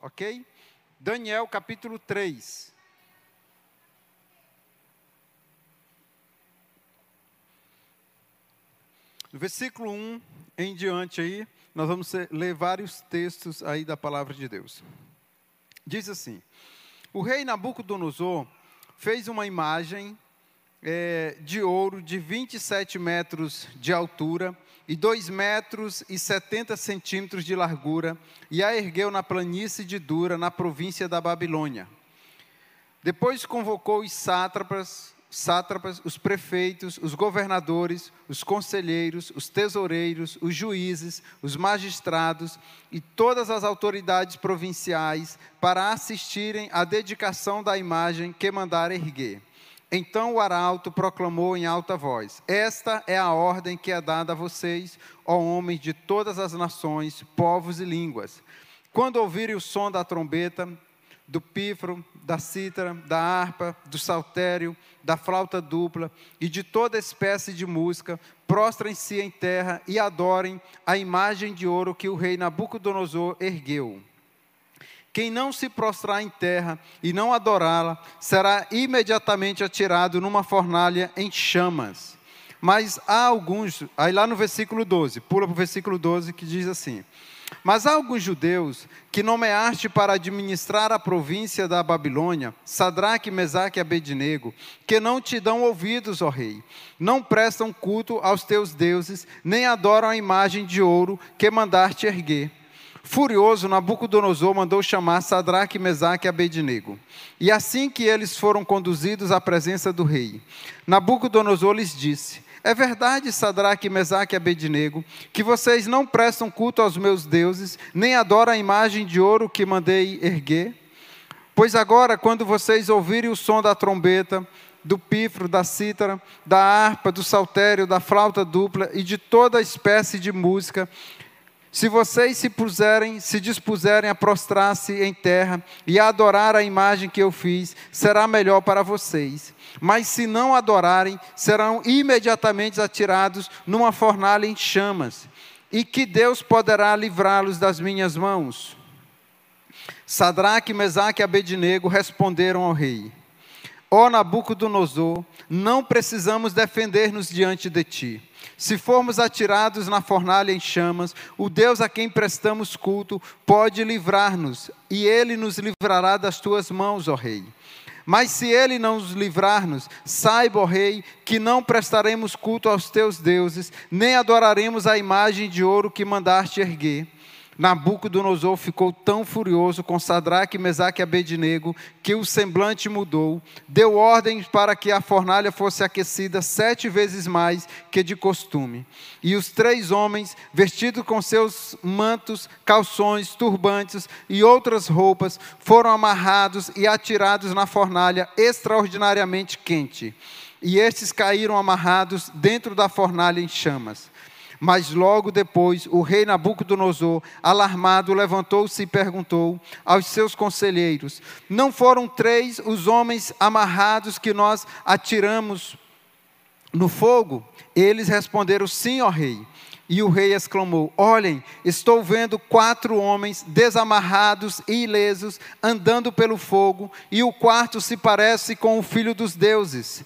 ok? Daniel capítulo 3. No versículo 1 em diante aí, nós vamos ler vários textos aí da palavra de Deus. Diz assim: O rei Nabucodonosor fez uma imagem é, de ouro de 27 metros de altura e 2 metros e 70 centímetros de largura, e a ergueu na planície de Dura, na província da Babilônia. Depois convocou os sátrapas, sátrapas, os prefeitos, os governadores, os conselheiros, os tesoureiros, os juízes, os magistrados e todas as autoridades provinciais para assistirem à dedicação da imagem que mandara erguer. Então o arauto proclamou em alta voz: Esta é a ordem que é dada a vocês, ó homens de todas as nações, povos e línguas. Quando ouvirem o som da trombeta, do pífaro, da cítara, da harpa, do saltério, da flauta dupla e de toda espécie de música, prostrem-se em terra e adorem a imagem de ouro que o rei Nabucodonosor ergueu. Quem não se prostrar em terra e não adorá-la, será imediatamente atirado numa fornalha em chamas. Mas há alguns, aí lá no versículo 12, pula para o versículo 12 que diz assim: Mas há alguns judeus que nomeaste para administrar a província da Babilônia, Sadraque, Mesaque e Abednego, que não te dão ouvidos, ó rei, não prestam culto aos teus deuses, nem adoram a imagem de ouro que mandaste erguer. Furioso, Nabucodonosor mandou chamar Sadraque, Mesaque e Abednego. E assim que eles foram conduzidos à presença do rei, Nabucodonosor lhes disse: É verdade, Sadraque, Mesaque e Abednego, que vocês não prestam culto aos meus deuses, nem adoram a imagem de ouro que mandei erguer? Pois agora, quando vocês ouvirem o som da trombeta, do pífaro, da cítara, da harpa, do saltério, da flauta dupla e de toda espécie de música, se vocês se puserem, se dispuserem a prostrar-se em terra e a adorar a imagem que eu fiz, será melhor para vocês. Mas se não adorarem, serão imediatamente atirados numa fornalha em chamas. E que Deus poderá livrá-los das minhas mãos? Sadraque, Mesaque e Abednego responderam ao rei: Ó Nabucodonosor, não precisamos defender-nos diante de ti. Se formos atirados na fornalha em chamas, o Deus a quem prestamos culto pode livrar-nos, e ele nos livrará das tuas mãos, ó Rei. Mas se ele não nos livrar-nos, saiba, ó Rei, que não prestaremos culto aos teus deuses, nem adoraremos a imagem de ouro que mandaste erguer. Nabucodonosor ficou tão furioso com Sadraque, Mesaque e Abednego que o semblante mudou, deu ordem para que a fornalha fosse aquecida sete vezes mais que de costume. E os três homens, vestidos com seus mantos, calções, turbantes e outras roupas, foram amarrados e atirados na fornalha extraordinariamente quente. E estes caíram amarrados dentro da fornalha em chamas. Mas logo depois, o rei Nabucodonosor, alarmado, levantou-se e perguntou aos seus conselheiros: Não foram três os homens amarrados que nós atiramos no fogo? Eles responderam: Sim, ó rei. E o rei exclamou: Olhem, estou vendo quatro homens desamarrados e ilesos andando pelo fogo, e o quarto se parece com o filho dos deuses.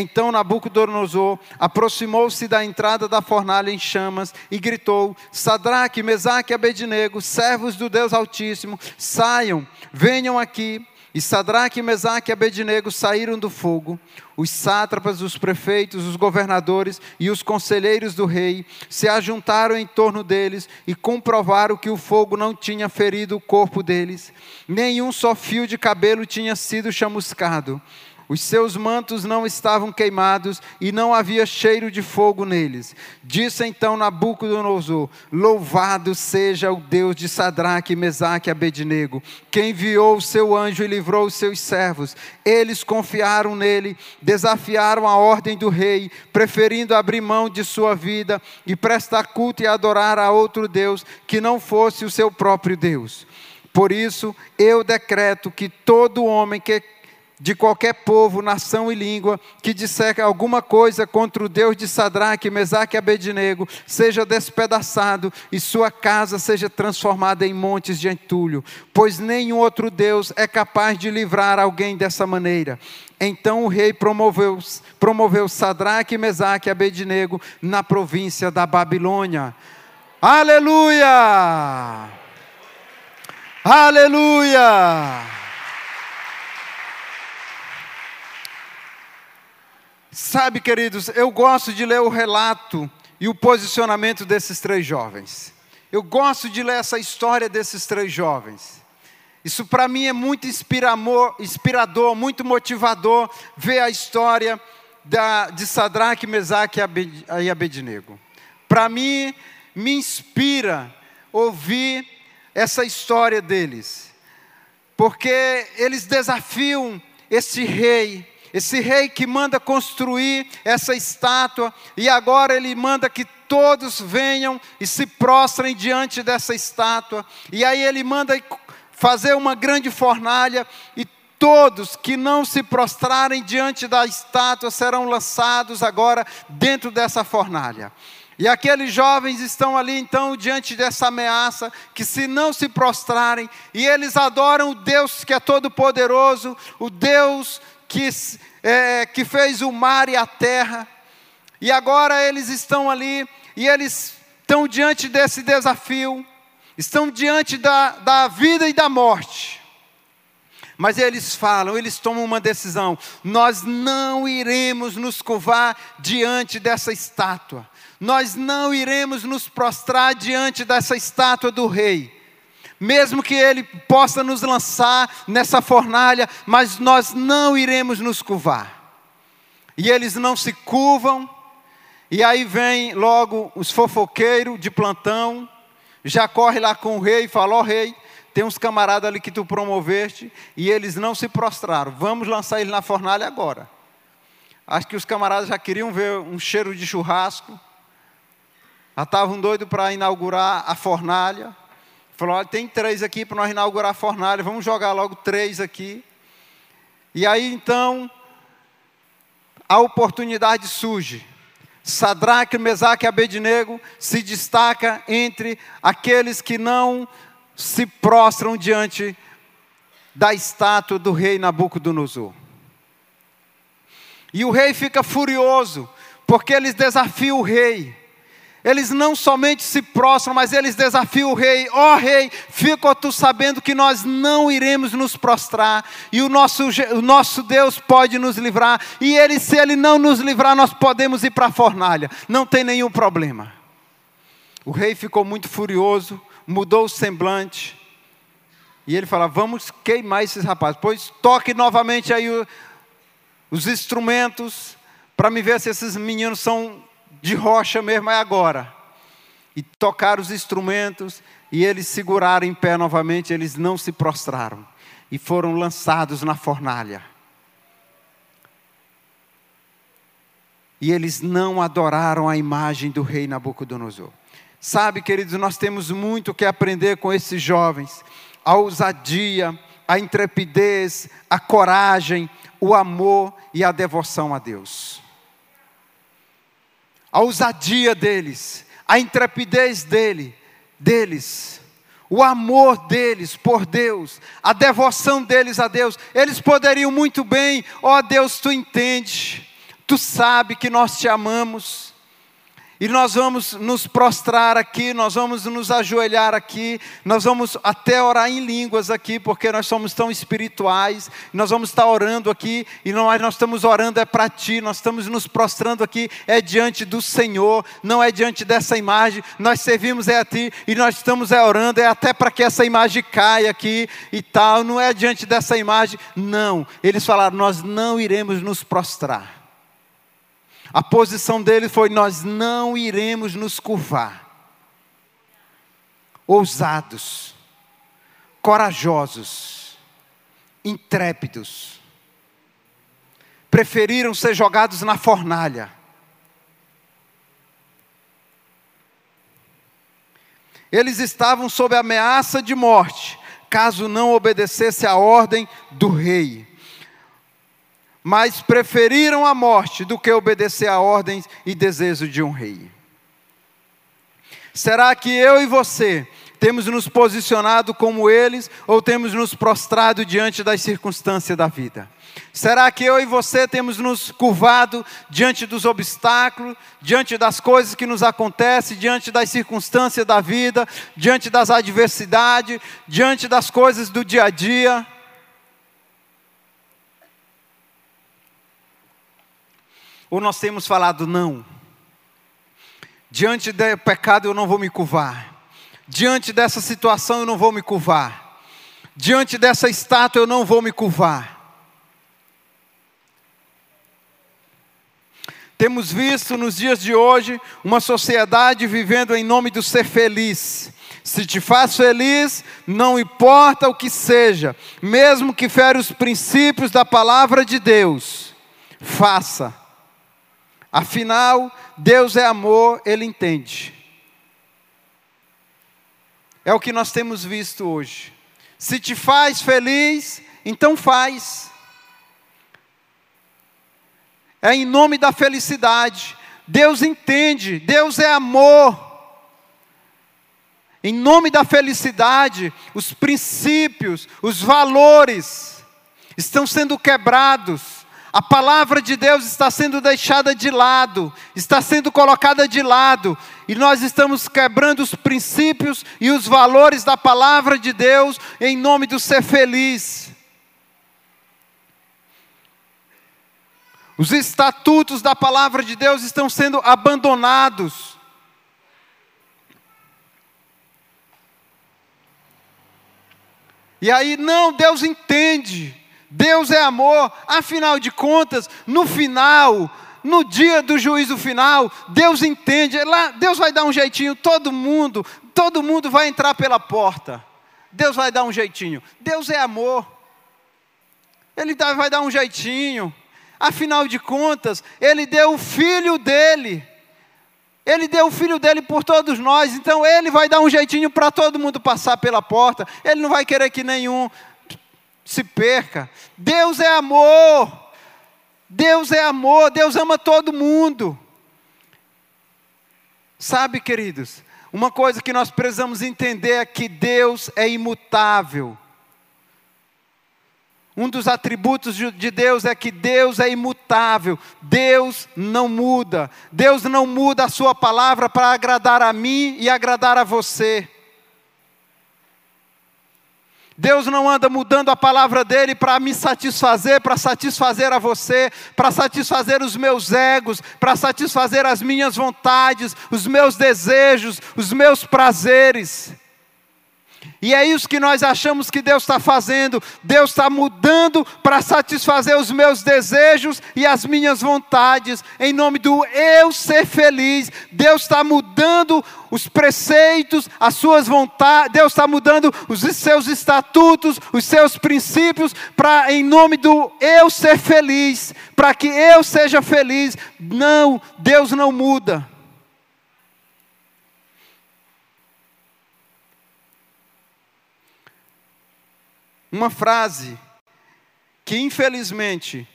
Então Nabucodonosor aproximou-se da entrada da fornalha em chamas e gritou: Sadraque, Mesaque e Abednego, servos do Deus Altíssimo, saiam, venham aqui. E Sadraque, Mesaque e Abednego saíram do fogo. Os sátrapas, os prefeitos, os governadores e os conselheiros do rei se ajuntaram em torno deles e comprovaram que o fogo não tinha ferido o corpo deles, nenhum só fio de cabelo tinha sido chamuscado. Os seus mantos não estavam queimados e não havia cheiro de fogo neles. Disse então Nabucodonosor: Louvado seja o Deus de Sadraque, Mesaque e Abednego, que enviou o seu anjo e livrou os seus servos. Eles confiaram nele, desafiaram a ordem do rei, preferindo abrir mão de sua vida e prestar culto e adorar a outro Deus que não fosse o seu próprio Deus. Por isso, eu decreto que todo homem que de qualquer povo, nação e língua que disser alguma coisa contra o Deus de Sadraque, Mesaque e Abednego, seja despedaçado e sua casa seja transformada em montes de entulho, pois nenhum outro Deus é capaz de livrar alguém dessa maneira. Então o rei promoveu, promoveu Sadraque, Mesaque e Abednego na província da Babilônia. Aleluia! Aleluia! Sabe, queridos, eu gosto de ler o relato e o posicionamento desses três jovens. Eu gosto de ler essa história desses três jovens. Isso para mim é muito inspirador, muito motivador ver a história da, de Sadraque, Mesaque e Abednego. Para mim, me inspira ouvir essa história deles, porque eles desafiam esse rei esse rei que manda construir essa estátua, e agora ele manda que todos venham e se prostrem diante dessa estátua, e aí ele manda fazer uma grande fornalha, e todos que não se prostrarem diante da estátua serão lançados agora dentro dessa fornalha. E aqueles jovens estão ali então diante dessa ameaça, que se não se prostrarem, e eles adoram o Deus que é todo-poderoso, o Deus que, é, que fez o mar e a terra, e agora eles estão ali, e eles estão diante desse desafio, estão diante da, da vida e da morte. Mas eles falam, eles tomam uma decisão: nós não iremos nos curvar diante dessa estátua, nós não iremos nos prostrar diante dessa estátua do rei mesmo que ele possa nos lançar nessa fornalha, mas nós não iremos nos curvar. E eles não se curvam, e aí vem logo os fofoqueiros de plantão, já corre lá com o rei e fala: Ó oh, rei, tem uns camaradas ali que tu promoveste, e eles não se prostraram, vamos lançar eles na fornalha agora. Acho que os camaradas já queriam ver um cheiro de churrasco, já estavam doidos para inaugurar a fornalha. Falou: olha, tem três aqui para nós inaugurar a fornalha, vamos jogar logo três aqui. E aí então, a oportunidade surge. Sadraque, Mesaque e Abednego se destaca entre aqueles que não se prostram diante da estátua do rei Nabucodonosor. E o rei fica furioso, porque eles desafiam o rei. Eles não somente se prostram, mas eles desafiam o rei: ó oh, rei, fica tu sabendo que nós não iremos nos prostrar, e o nosso, o nosso Deus pode nos livrar, e ele, se ele não nos livrar, nós podemos ir para a fornalha, não tem nenhum problema. O rei ficou muito furioso, mudou o semblante, e ele fala: vamos queimar esses rapazes, pois toque novamente aí o, os instrumentos, para me ver se esses meninos são de rocha mesmo é agora. E tocaram os instrumentos e eles seguraram em pé novamente, eles não se prostraram e foram lançados na fornalha. E eles não adoraram a imagem do rei Nabucodonosor. Sabe, queridos, nós temos muito que aprender com esses jovens. A ousadia, a intrepidez, a coragem, o amor e a devoção a Deus a ousadia deles, a intrepidez dele, deles, o amor deles por Deus, a devoção deles a Deus. Eles poderiam muito bem, ó oh, Deus, tu entende, tu sabe que nós te amamos. E nós vamos nos prostrar aqui, nós vamos nos ajoelhar aqui, nós vamos até orar em línguas aqui, porque nós somos tão espirituais. Nós vamos estar orando aqui, e nós, nós estamos orando é para Ti, nós estamos nos prostrando aqui, é diante do Senhor, não é diante dessa imagem. Nós servimos é a Ti, e nós estamos é orando, é até para que essa imagem caia aqui e tal, não é diante dessa imagem. Não, eles falaram: nós não iremos nos prostrar. A posição dele foi: nós não iremos nos curvar. Ousados, corajosos, intrépidos, preferiram ser jogados na fornalha. Eles estavam sob ameaça de morte, caso não obedecesse à ordem do rei. Mas preferiram a morte do que obedecer a ordens e desejo de um rei. Será que eu e você temos nos posicionado como eles ou temos nos prostrado diante das circunstâncias da vida? Será que eu e você temos nos curvado diante dos obstáculos, diante das coisas que nos acontecem, diante das circunstâncias da vida, diante das adversidades, diante das coisas do dia a dia? Ou nós temos falado não? Diante do pecado eu não vou me curvar. Diante dessa situação eu não vou me curvar. Diante dessa estátua eu não vou me curvar. Temos visto nos dias de hoje uma sociedade vivendo em nome do ser feliz. Se te faz feliz, não importa o que seja, mesmo que fere os princípios da palavra de Deus, faça. Afinal, Deus é amor, Ele entende. É o que nós temos visto hoje. Se te faz feliz, então faz. É em nome da felicidade. Deus entende, Deus é amor. Em nome da felicidade, os princípios, os valores estão sendo quebrados a palavra de Deus está sendo deixada de lado, está sendo colocada de lado, e nós estamos quebrando os princípios e os valores da palavra de Deus em nome do ser feliz. Os estatutos da palavra de Deus estão sendo abandonados. E aí, não, Deus entende. Deus é amor, afinal de contas, no final, no dia do juízo final, Deus entende, lá, Deus vai dar um jeitinho, todo mundo, todo mundo vai entrar pela porta. Deus vai dar um jeitinho. Deus é amor. Ele vai dar um jeitinho. Afinal de contas, ele deu o filho dele. Ele deu o filho dele por todos nós, então ele vai dar um jeitinho para todo mundo passar pela porta. Ele não vai querer que nenhum se perca. Deus é amor. Deus é amor, Deus ama todo mundo. Sabe, queridos, uma coisa que nós precisamos entender é que Deus é imutável. Um dos atributos de Deus é que Deus é imutável, Deus não muda, Deus não muda a Sua palavra para agradar a mim e agradar a você. Deus não anda mudando a palavra dele para me satisfazer, para satisfazer a você, para satisfazer os meus egos, para satisfazer as minhas vontades, os meus desejos, os meus prazeres. E é isso que nós achamos que Deus está fazendo. Deus está mudando para satisfazer os meus desejos e as minhas vontades, em nome do eu ser feliz. Deus está mudando os preceitos, as suas vontades, Deus está mudando os seus estatutos, os seus princípios, para em nome do eu ser feliz, para que eu seja feliz. Não, Deus não muda. Uma frase que infelizmente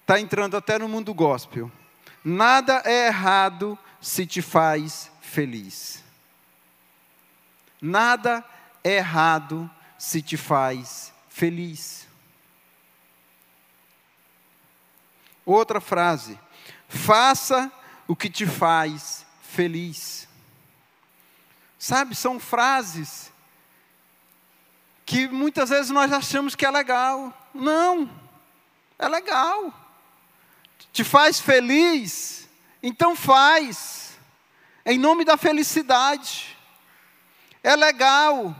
está entrando até no mundo gospel. Nada é errado se te faz feliz. Nada é errado se te faz feliz. Outra frase: faça o que te faz feliz. Sabe, são frases que muitas vezes nós achamos que é legal. Não, é legal. Te faz feliz, então faz. Em nome da felicidade. É legal.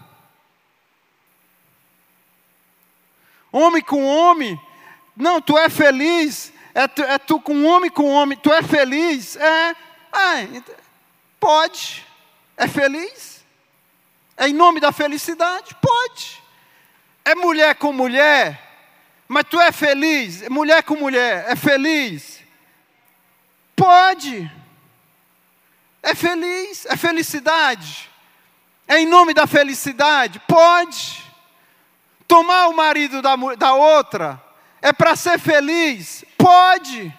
Homem com homem. Não, tu é feliz. É tu, é tu com homem com homem. Tu é feliz. É. Ah, pode. É feliz? É em nome da felicidade? Pode. É mulher com mulher, mas tu é feliz? Mulher com mulher, é feliz? Pode. É feliz, é felicidade. É em nome da felicidade? Pode. Tomar o marido da, da outra É para ser feliz? Pode.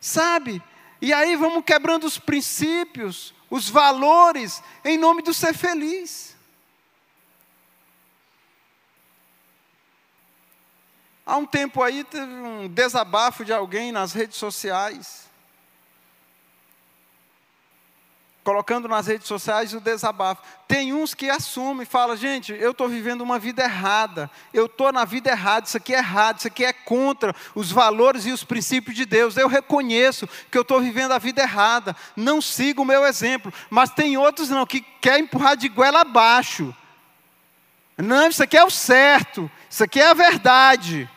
Sabe? E aí vamos quebrando os princípios, os valores, em nome do ser feliz. Há um tempo aí teve um desabafo de alguém nas redes sociais. Colocando nas redes sociais o desabafo. Tem uns que assumem e falam, gente, eu estou vivendo uma vida errada, eu estou na vida errada, isso aqui é errado, isso aqui é contra os valores e os princípios de Deus. Eu reconheço que eu estou vivendo a vida errada, não sigo o meu exemplo. Mas tem outros não, que quer empurrar de goela abaixo. Não, isso aqui é o certo, isso aqui é a verdade.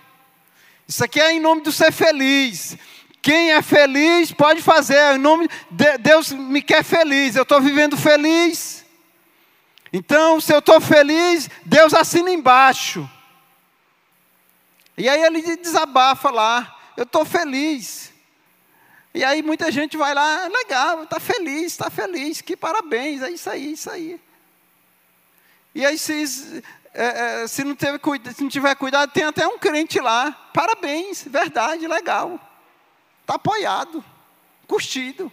Isso aqui é em nome do ser feliz. Quem é feliz pode fazer. Em nome de Deus me quer feliz. Eu estou vivendo feliz. Então, se eu estou feliz, Deus assina embaixo. E aí ele desabafa lá. Eu estou feliz. E aí muita gente vai lá, legal, está feliz, está feliz, que parabéns, é isso aí, isso aí. E aí se, é, é, se, não, teve, se não tiver cuidado, tem até um crente lá. Parabéns, verdade, legal. Está apoiado, curtido.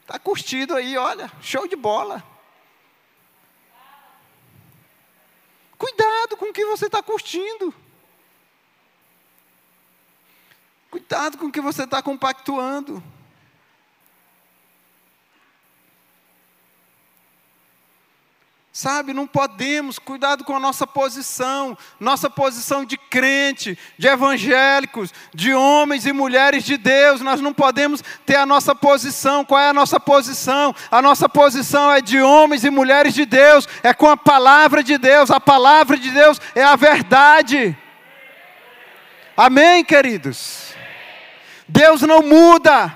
Está curtido aí, olha, show de bola. Cuidado com o que você está curtindo. Cuidado com o que você está compactuando. Sabe, não podemos, cuidado com a nossa posição, nossa posição de crente, de evangélicos, de homens e mulheres de Deus, nós não podemos ter a nossa posição. Qual é a nossa posição? A nossa posição é de homens e mulheres de Deus, é com a palavra de Deus, a palavra de Deus é a verdade. Amém, queridos? Deus não muda.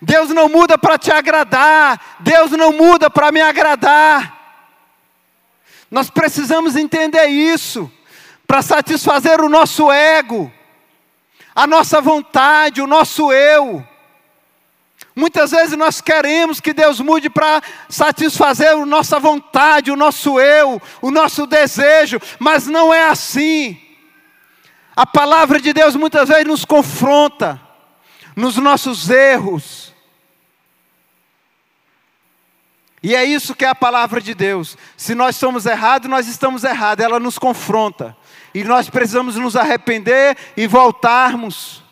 Deus não muda para te agradar, Deus não muda para me agradar. Nós precisamos entender isso, para satisfazer o nosso ego, a nossa vontade, o nosso eu. Muitas vezes nós queremos que Deus mude para satisfazer a nossa vontade, o nosso eu, o nosso desejo, mas não é assim. A palavra de Deus muitas vezes nos confronta nos nossos erros, E é isso que é a palavra de Deus. Se nós somos errados, nós estamos errados. Ela nos confronta. E nós precisamos nos arrepender e voltarmos.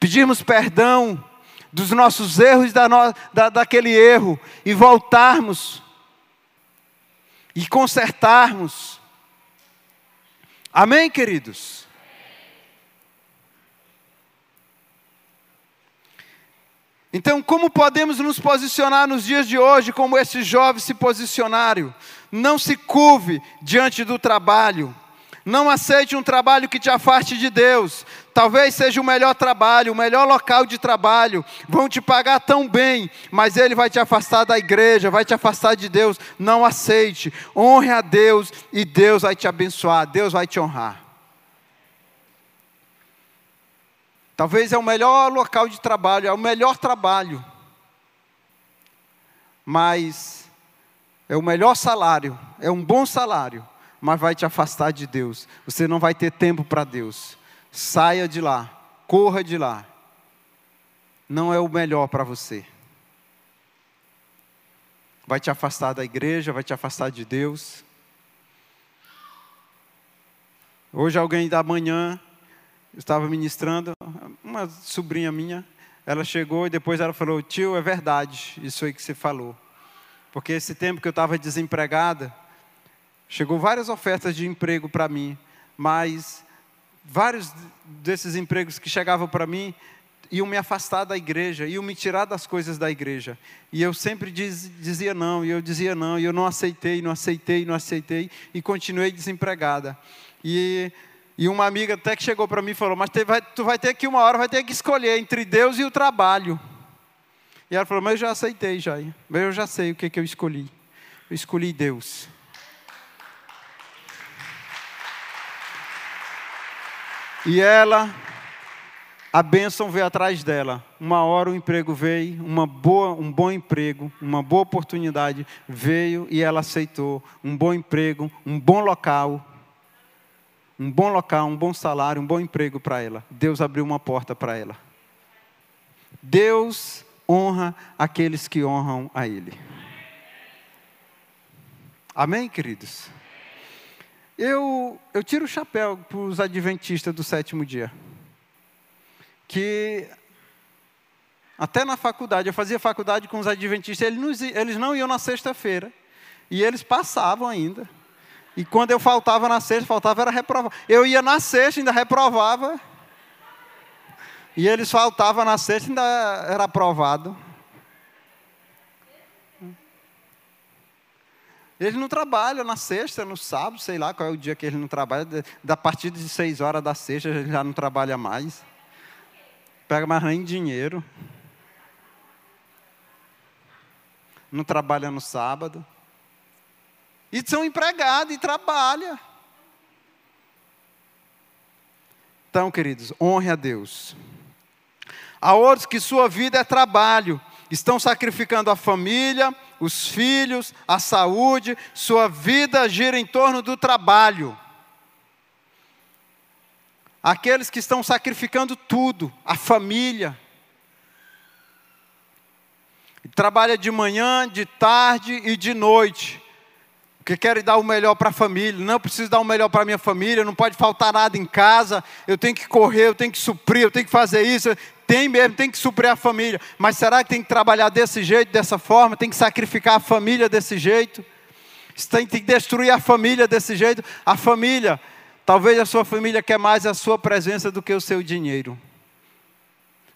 Pedirmos perdão dos nossos erros, da, no, da, daquele erro. E voltarmos. E consertarmos. Amém, queridos? Então, como podemos nos posicionar nos dias de hoje, como esses jovens se posicionaram? Não se curve diante do trabalho. Não aceite um trabalho que te afaste de Deus. Talvez seja o melhor trabalho, o melhor local de trabalho. Vão te pagar tão bem, mas ele vai te afastar da igreja, vai te afastar de Deus. Não aceite. Honre a Deus e Deus vai te abençoar, Deus vai te honrar. Talvez é o melhor local de trabalho, é o melhor trabalho. Mas é o melhor salário, é um bom salário, mas vai te afastar de Deus. Você não vai ter tempo para Deus. Saia de lá, corra de lá. Não é o melhor para você. Vai te afastar da igreja, vai te afastar de Deus. Hoje alguém da manhã estava ministrando, uma sobrinha minha, ela chegou e depois ela falou: Tio, é verdade isso aí que você falou. Porque esse tempo que eu estava desempregada, chegou várias ofertas de emprego para mim, mas vários desses empregos que chegavam para mim iam me afastar da igreja, iam me tirar das coisas da igreja. E eu sempre diz, dizia não, e eu dizia não, e eu não aceitei, não aceitei, não aceitei, e continuei desempregada. E e uma amiga até que chegou para mim e falou: Mas tu vai ter que uma hora vai ter que escolher entre Deus e o trabalho. E ela falou: Mas eu já aceitei, já. Mas eu já sei o que, que eu escolhi. Eu escolhi Deus. E ela a bênção veio atrás dela. Uma hora o emprego veio, uma boa, um bom emprego, uma boa oportunidade veio e ela aceitou. Um bom emprego, um bom local, um bom local, um bom salário, um bom emprego para ela. Deus abriu uma porta para ela. Deus honra aqueles que honram a Ele. Amém, queridos? Eu, eu tiro o chapéu para os adventistas do sétimo dia que até na faculdade, eu fazia faculdade com os adventistas, eles, eles não iam na sexta-feira, e eles passavam ainda. E quando eu faltava na sexta, faltava era reprovar. Eu ia na sexta, ainda reprovava. E eles faltavam na sexta, ainda era aprovado. Eles não trabalham na sexta, no sábado, sei lá qual é o dia que eles não trabalham. Da partir de seis horas da sexta, eles já não trabalham mais pega mais nem dinheiro, não trabalha no sábado, e são empregados e trabalham. Então, queridos, honre a Deus. Há outros que sua vida é trabalho, estão sacrificando a família, os filhos, a saúde, sua vida gira em torno do trabalho. Aqueles que estão sacrificando tudo, a família. Trabalha de manhã, de tarde e de noite. Porque querem dar o melhor para a família. Não, preciso dar o melhor para a minha família, não pode faltar nada em casa. Eu tenho que correr, eu tenho que suprir, eu tenho que fazer isso. Tem mesmo, tem que suprir a família. Mas será que tem que trabalhar desse jeito, dessa forma? Tem que sacrificar a família desse jeito? Tem que destruir a família desse jeito? A família Talvez a sua família quer mais a sua presença do que o seu dinheiro.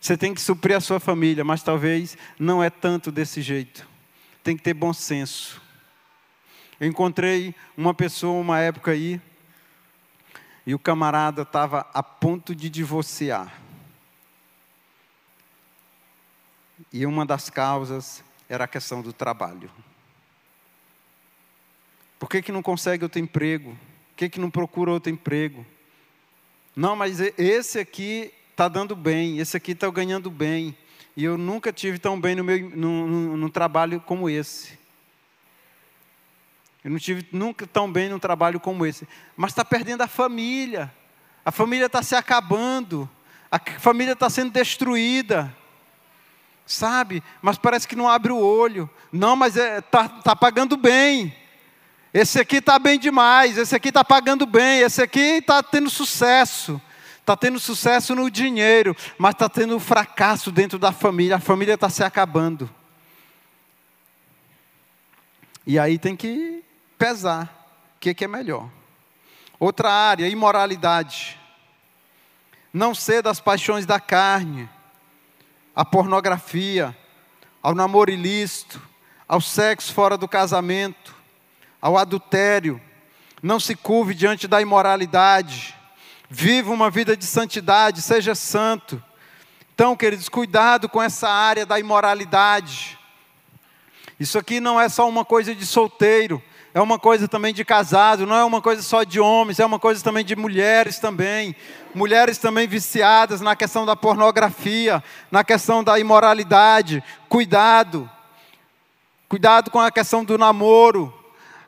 Você tem que suprir a sua família, mas talvez não é tanto desse jeito. Tem que ter bom senso. Eu encontrei uma pessoa uma época aí, e o camarada estava a ponto de divorciar. E uma das causas era a questão do trabalho. Por que, que não consegue outro emprego? Por que, que não procura outro emprego? Não, mas esse aqui está dando bem, esse aqui está ganhando bem. E eu nunca tive tão bem no, meu, no, no, no trabalho como esse. Eu não tive nunca tão bem num trabalho como esse. Mas está perdendo a família. A família está se acabando. A família está sendo destruída. Sabe? Mas parece que não abre o olho. Não, mas está é, tá, tá pagando bem. Esse aqui está bem demais, esse aqui está pagando bem, esse aqui está tendo sucesso. Está tendo sucesso no dinheiro, mas está tendo fracasso dentro da família, a família está se acabando. E aí tem que pesar o que, que é melhor. Outra área, imoralidade. Não ceda às paixões da carne, à pornografia, ao namoro ilícito, ao sexo fora do casamento, ao adultério, não se curve diante da imoralidade, viva uma vida de santidade, seja santo. Então, queridos, cuidado com essa área da imoralidade. Isso aqui não é só uma coisa de solteiro, é uma coisa também de casado, não é uma coisa só de homens, é uma coisa também de mulheres também. Mulheres também viciadas na questão da pornografia, na questão da imoralidade. Cuidado. Cuidado com a questão do namoro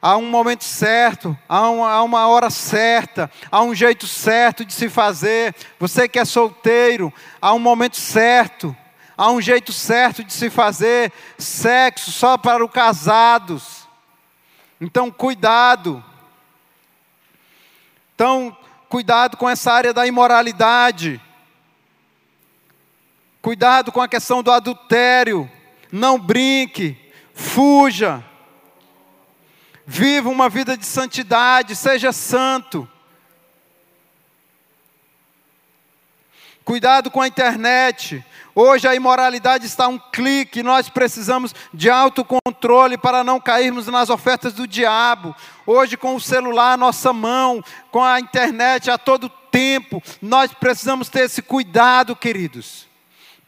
há um momento certo, há uma, há uma hora certa, há um jeito certo de se fazer. Você que é solteiro, há um momento certo, há um jeito certo de se fazer. Sexo só para os casados. Então, cuidado. Então, cuidado com essa área da imoralidade. Cuidado com a questão do adultério. Não brinque, fuja. Viva uma vida de santidade, seja santo. Cuidado com a internet. Hoje a imoralidade está a um clique, nós precisamos de autocontrole para não cairmos nas ofertas do diabo. Hoje, com o celular à nossa mão, com a internet a todo tempo, nós precisamos ter esse cuidado, queridos.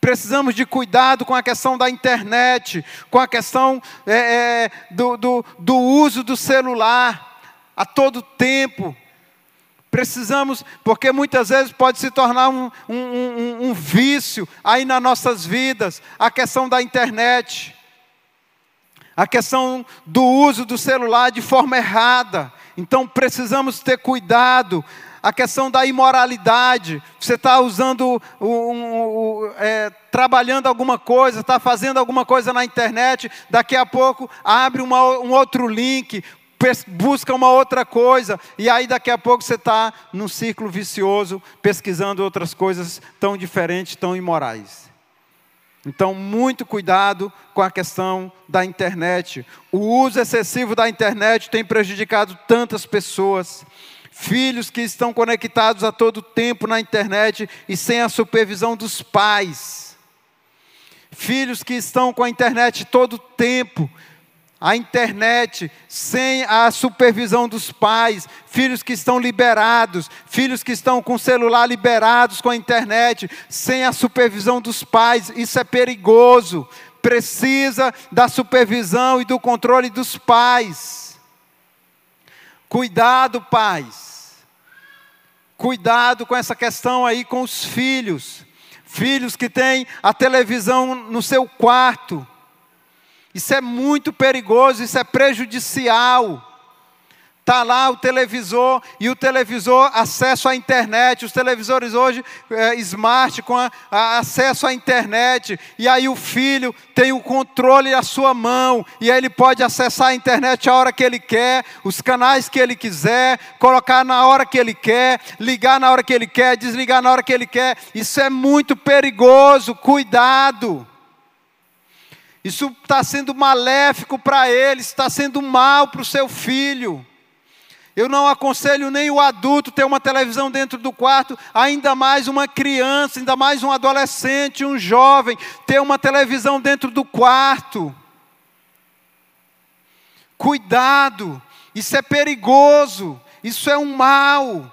Precisamos de cuidado com a questão da internet, com a questão é, é, do, do, do uso do celular a todo tempo. Precisamos, porque muitas vezes pode se tornar um, um, um, um vício aí nas nossas vidas, a questão da internet, a questão do uso do celular de forma errada. Então precisamos ter cuidado a questão da imoralidade. Você está usando, um, um, é, trabalhando alguma coisa, está fazendo alguma coisa na internet, daqui a pouco abre uma, um outro link, busca uma outra coisa, e aí daqui a pouco você está num ciclo vicioso, pesquisando outras coisas tão diferentes, tão imorais. Então, muito cuidado com a questão da internet. O uso excessivo da internet tem prejudicado tantas pessoas filhos que estão conectados a todo tempo na internet e sem a supervisão dos pais, filhos que estão com a internet todo tempo, a internet sem a supervisão dos pais, filhos que estão liberados, filhos que estão com o celular liberados com a internet, sem a supervisão dos pais, isso é perigoso. Precisa da supervisão e do controle dos pais. Cuidado, pais. Cuidado com essa questão aí com os filhos. Filhos que têm a televisão no seu quarto. Isso é muito perigoso, isso é prejudicial. Está lá o televisor e o televisor acesso à internet. Os televisores hoje é, smart com a, a acesso à internet. E aí o filho tem o controle à sua mão. E aí ele pode acessar a internet a hora que ele quer, os canais que ele quiser, colocar na hora que ele quer, ligar na hora que ele quer, desligar na hora que ele quer. Isso é muito perigoso. Cuidado. Isso está sendo maléfico para ele, está sendo mal para o seu filho. Eu não aconselho nem o adulto ter uma televisão dentro do quarto, ainda mais uma criança, ainda mais um adolescente, um jovem, ter uma televisão dentro do quarto. Cuidado, isso é perigoso, isso é um mal.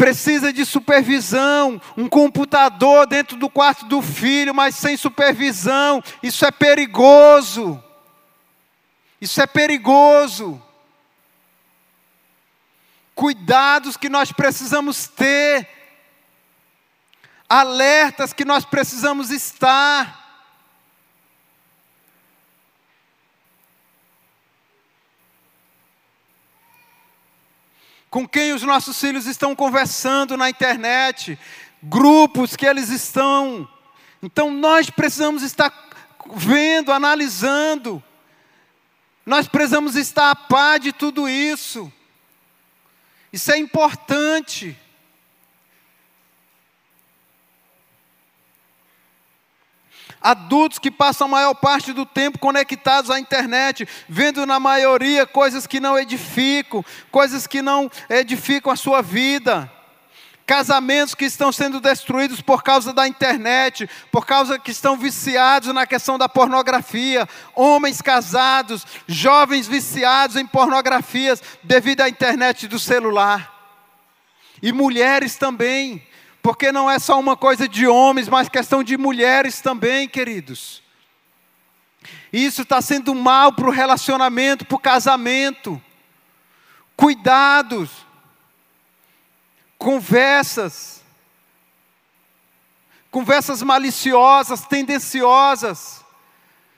Precisa de supervisão, um computador dentro do quarto do filho, mas sem supervisão, isso é perigoso. Isso é perigoso cuidados que nós precisamos ter, alertas que nós precisamos estar. Com quem os nossos filhos estão conversando na internet, grupos que eles estão. Então nós precisamos estar vendo, analisando. Nós precisamos estar a par de tudo isso. Isso é importante. Adultos que passam a maior parte do tempo conectados à internet, vendo na maioria coisas que não edificam, coisas que não edificam a sua vida. Casamentos que estão sendo destruídos por causa da internet, por causa que estão viciados na questão da pornografia, homens casados, jovens viciados em pornografias devido à internet do celular. E mulheres também, porque não é só uma coisa de homens, mas questão de mulheres também, queridos. Isso está sendo mal para o relacionamento, para o casamento. Cuidados conversas, conversas maliciosas, tendenciosas,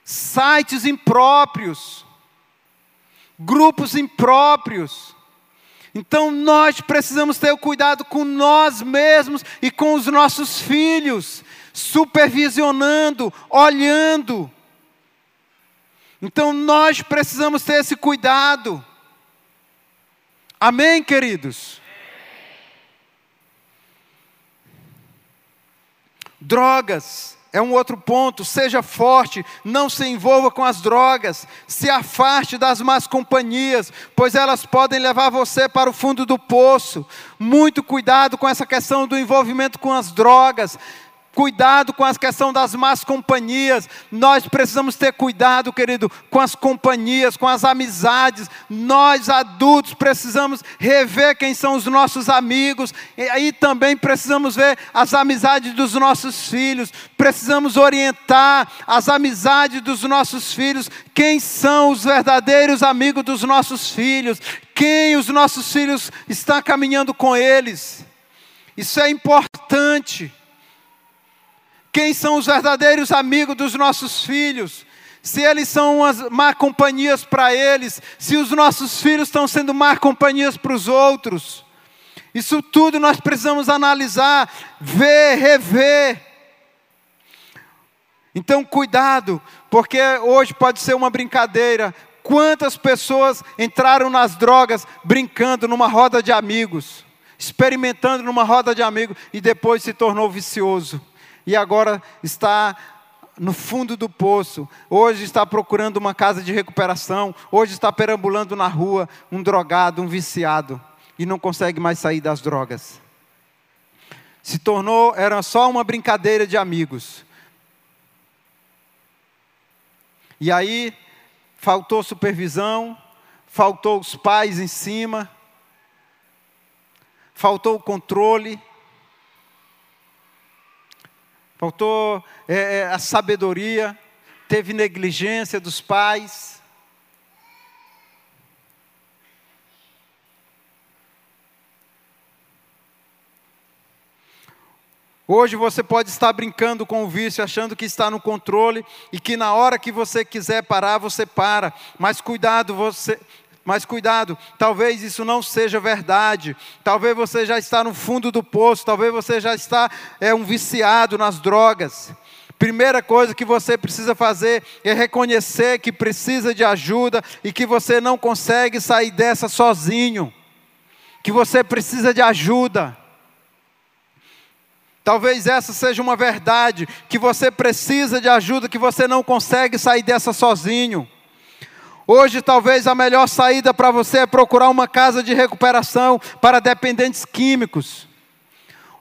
sites impróprios, grupos impróprios. Então nós precisamos ter o cuidado com nós mesmos e com os nossos filhos, supervisionando, olhando. Então nós precisamos ter esse cuidado. Amém, queridos? Drogas é um outro ponto. Seja forte, não se envolva com as drogas, se afaste das más companhias, pois elas podem levar você para o fundo do poço. Muito cuidado com essa questão do envolvimento com as drogas. Cuidado com a questão das más companhias. Nós precisamos ter cuidado, querido, com as companhias, com as amizades. Nós adultos precisamos rever quem são os nossos amigos. E aí também precisamos ver as amizades dos nossos filhos. Precisamos orientar as amizades dos nossos filhos. Quem são os verdadeiros amigos dos nossos filhos? Quem os nossos filhos estão caminhando com eles? Isso é importante. Quem são os verdadeiros amigos dos nossos filhos? Se eles são umas má companhias para eles, se os nossos filhos estão sendo má companhias para os outros. Isso tudo nós precisamos analisar, ver, rever. Então, cuidado, porque hoje pode ser uma brincadeira. Quantas pessoas entraram nas drogas brincando numa roda de amigos, experimentando numa roda de amigos e depois se tornou vicioso e agora está no fundo do poço, hoje está procurando uma casa de recuperação, hoje está perambulando na rua, um drogado, um viciado, e não consegue mais sair das drogas. Se tornou, era só uma brincadeira de amigos. E aí, faltou supervisão, faltou os pais em cima, faltou o controle, faltou é, é, a sabedoria, teve negligência dos pais. Hoje você pode estar brincando com o vício, achando que está no controle e que na hora que você quiser parar, você para. Mas cuidado, você, mas cuidado, talvez isso não seja verdade. Talvez você já está no fundo do poço, talvez você já está é um viciado nas drogas. Primeira coisa que você precisa fazer é reconhecer que precisa de ajuda e que você não consegue sair dessa sozinho. Que você precisa de ajuda. Talvez essa seja uma verdade, que você precisa de ajuda, que você não consegue sair dessa sozinho. Hoje, talvez a melhor saída para você é procurar uma casa de recuperação para dependentes químicos.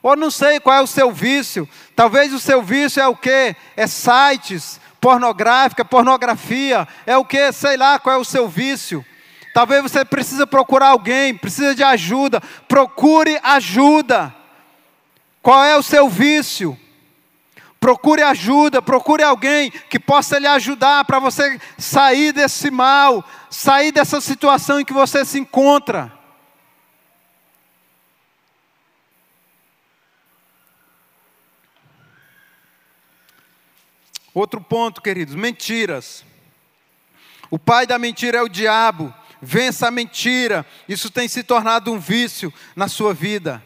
Ou não sei qual é o seu vício. Talvez o seu vício é o quê? É sites pornográfica, pornografia. É o que? Sei lá qual é o seu vício. Talvez você precisa procurar alguém, precisa de ajuda. Procure ajuda. Qual é o seu vício? Procure ajuda, procure alguém que possa lhe ajudar para você sair desse mal, sair dessa situação em que você se encontra. Outro ponto, queridos, mentiras. O pai da mentira é o diabo. Vença a mentira. Isso tem se tornado um vício na sua vida.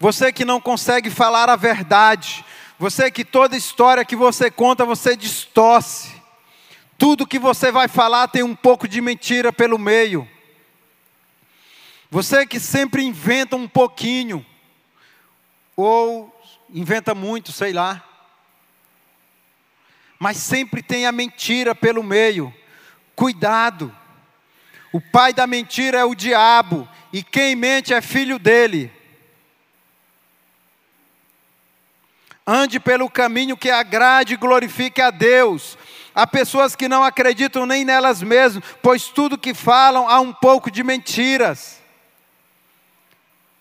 Você que não consegue falar a verdade, você que toda história que você conta, você distorce. Tudo que você vai falar tem um pouco de mentira pelo meio. Você que sempre inventa um pouquinho, ou inventa muito, sei lá. Mas sempre tem a mentira pelo meio. Cuidado. O pai da mentira é o diabo, e quem mente é filho dele. Ande pelo caminho que agrade e glorifique a Deus. Há pessoas que não acreditam nem nelas mesmas, pois tudo que falam há um pouco de mentiras.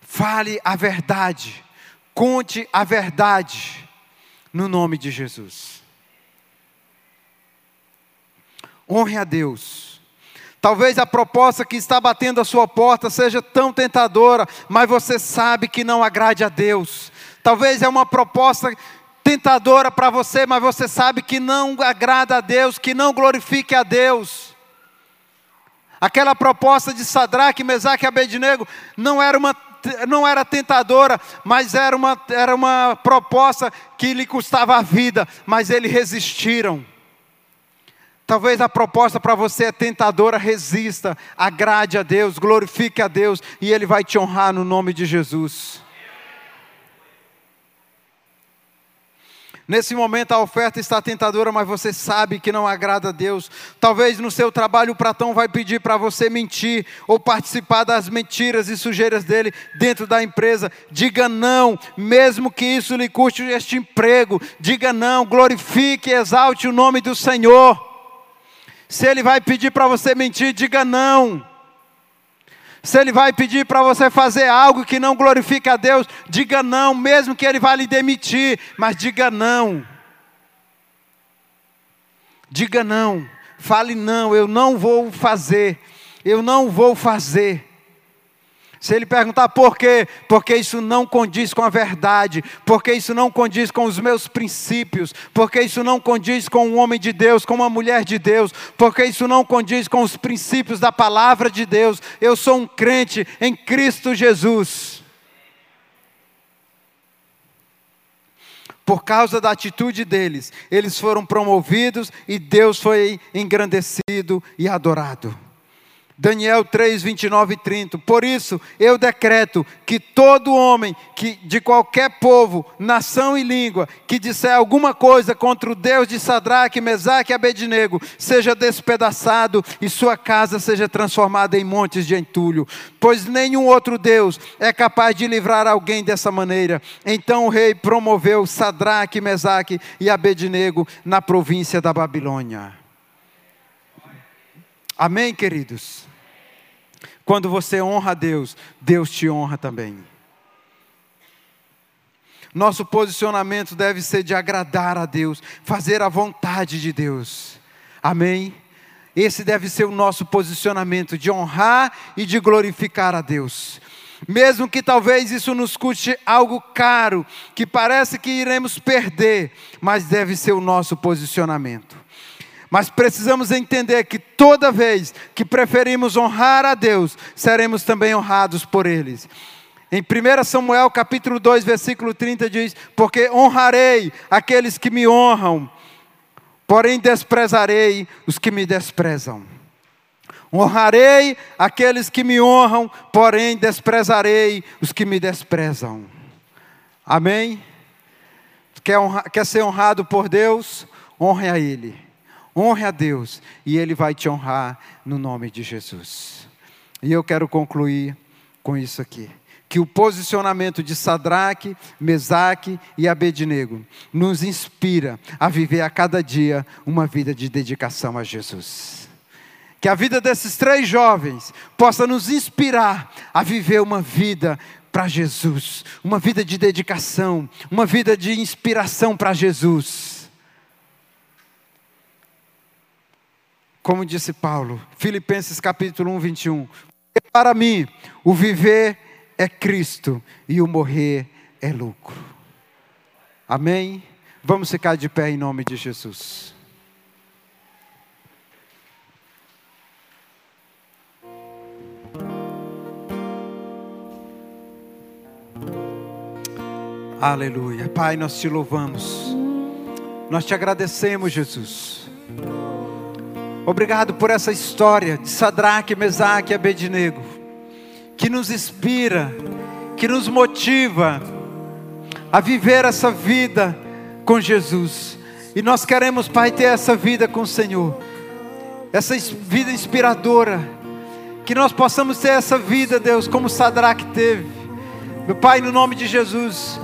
Fale a verdade, conte a verdade, no nome de Jesus. Honre a Deus. Talvez a proposta que está batendo a sua porta seja tão tentadora, mas você sabe que não agrade a Deus. Talvez é uma proposta tentadora para você, mas você sabe que não agrada a Deus, que não glorifique a Deus. Aquela proposta de Sadraque, Mesaque e Abednego não era uma não era tentadora, mas era uma, era uma proposta que lhe custava a vida, mas eles resistiram. Talvez a proposta para você é tentadora, resista, agrade a Deus, glorifique a Deus, e Ele vai te honrar no nome de Jesus. Nesse momento a oferta está tentadora, mas você sabe que não agrada a Deus. Talvez no seu trabalho o patrão vai pedir para você mentir ou participar das mentiras e sujeiras dele dentro da empresa. Diga não, mesmo que isso lhe custe este emprego. Diga não, glorifique e exalte o nome do Senhor. Se ele vai pedir para você mentir, diga não. Se ele vai pedir para você fazer algo que não glorifica a Deus, diga não, mesmo que ele vá lhe demitir, mas diga não. Diga não. Fale não, eu não vou fazer. Eu não vou fazer. Se ele perguntar por quê, porque isso não condiz com a verdade, porque isso não condiz com os meus princípios, porque isso não condiz com um homem de Deus, com uma mulher de Deus, porque isso não condiz com os princípios da palavra de Deus. Eu sou um crente em Cristo Jesus. Por causa da atitude deles, eles foram promovidos e Deus foi engrandecido e adorado. Daniel 3, 29 e 30. Por isso, eu decreto que todo homem que de qualquer povo, nação e língua, que disser alguma coisa contra o Deus de Sadraque, Mesaque e Abednego, seja despedaçado e sua casa seja transformada em montes de entulho. Pois nenhum outro Deus é capaz de livrar alguém dessa maneira. Então o rei promoveu Sadraque, Mesaque e Abednego na província da Babilônia. Amém, queridos? Quando você honra a Deus, Deus te honra também. Nosso posicionamento deve ser de agradar a Deus, fazer a vontade de Deus. Amém? Esse deve ser o nosso posicionamento, de honrar e de glorificar a Deus. Mesmo que talvez isso nos custe algo caro, que parece que iremos perder, mas deve ser o nosso posicionamento. Mas precisamos entender que toda vez que preferimos honrar a Deus, seremos também honrados por eles. Em 1 Samuel capítulo 2, versículo 30 diz: Porque honrarei aqueles que me honram, porém desprezarei os que me desprezam. Honrarei aqueles que me honram, porém desprezarei os que me desprezam. Amém? Quer, honrar, quer ser honrado por Deus? Honre a Ele. Honre a Deus e Ele vai te honrar no nome de Jesus. E eu quero concluir com isso aqui. Que o posicionamento de Sadraque, Mesaque e Abednego nos inspira a viver a cada dia uma vida de dedicação a Jesus. Que a vida desses três jovens possa nos inspirar a viver uma vida para Jesus, uma vida de dedicação, uma vida de inspiração para Jesus como disse Paulo, Filipenses capítulo 1, 21. Para mim, o viver é Cristo e o morrer é lucro. Amém? Vamos ficar de pé em nome de Jesus. Aleluia. Pai, nós te louvamos. Nós te agradecemos, Jesus. Obrigado por essa história de Sadraque, Mesaque e Abednego, que nos inspira, que nos motiva a viver essa vida com Jesus. E nós queremos, Pai, ter essa vida com o Senhor, essa vida inspiradora, que nós possamos ter essa vida, Deus, como Sadraque teve. Meu Pai, no nome de Jesus,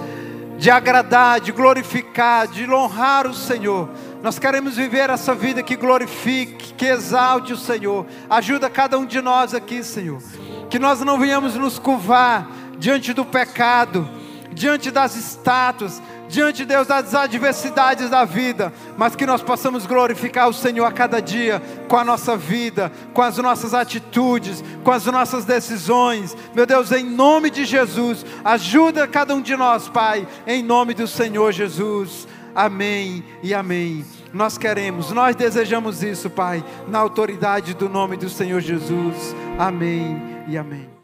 de agradar, de glorificar, de honrar o Senhor nós queremos viver essa vida que glorifique, que exalte o Senhor. Ajuda cada um de nós aqui, Senhor. Que nós não venhamos nos curvar diante do pecado, diante das estátuas, diante, Deus, das adversidades da vida, mas que nós possamos glorificar o Senhor a cada dia, com a nossa vida, com as nossas atitudes, com as nossas decisões. Meu Deus, em nome de Jesus, ajuda cada um de nós, Pai, em nome do Senhor Jesus. Amém e amém. Nós queremos, nós desejamos isso, Pai, na autoridade do nome do Senhor Jesus. Amém e amém.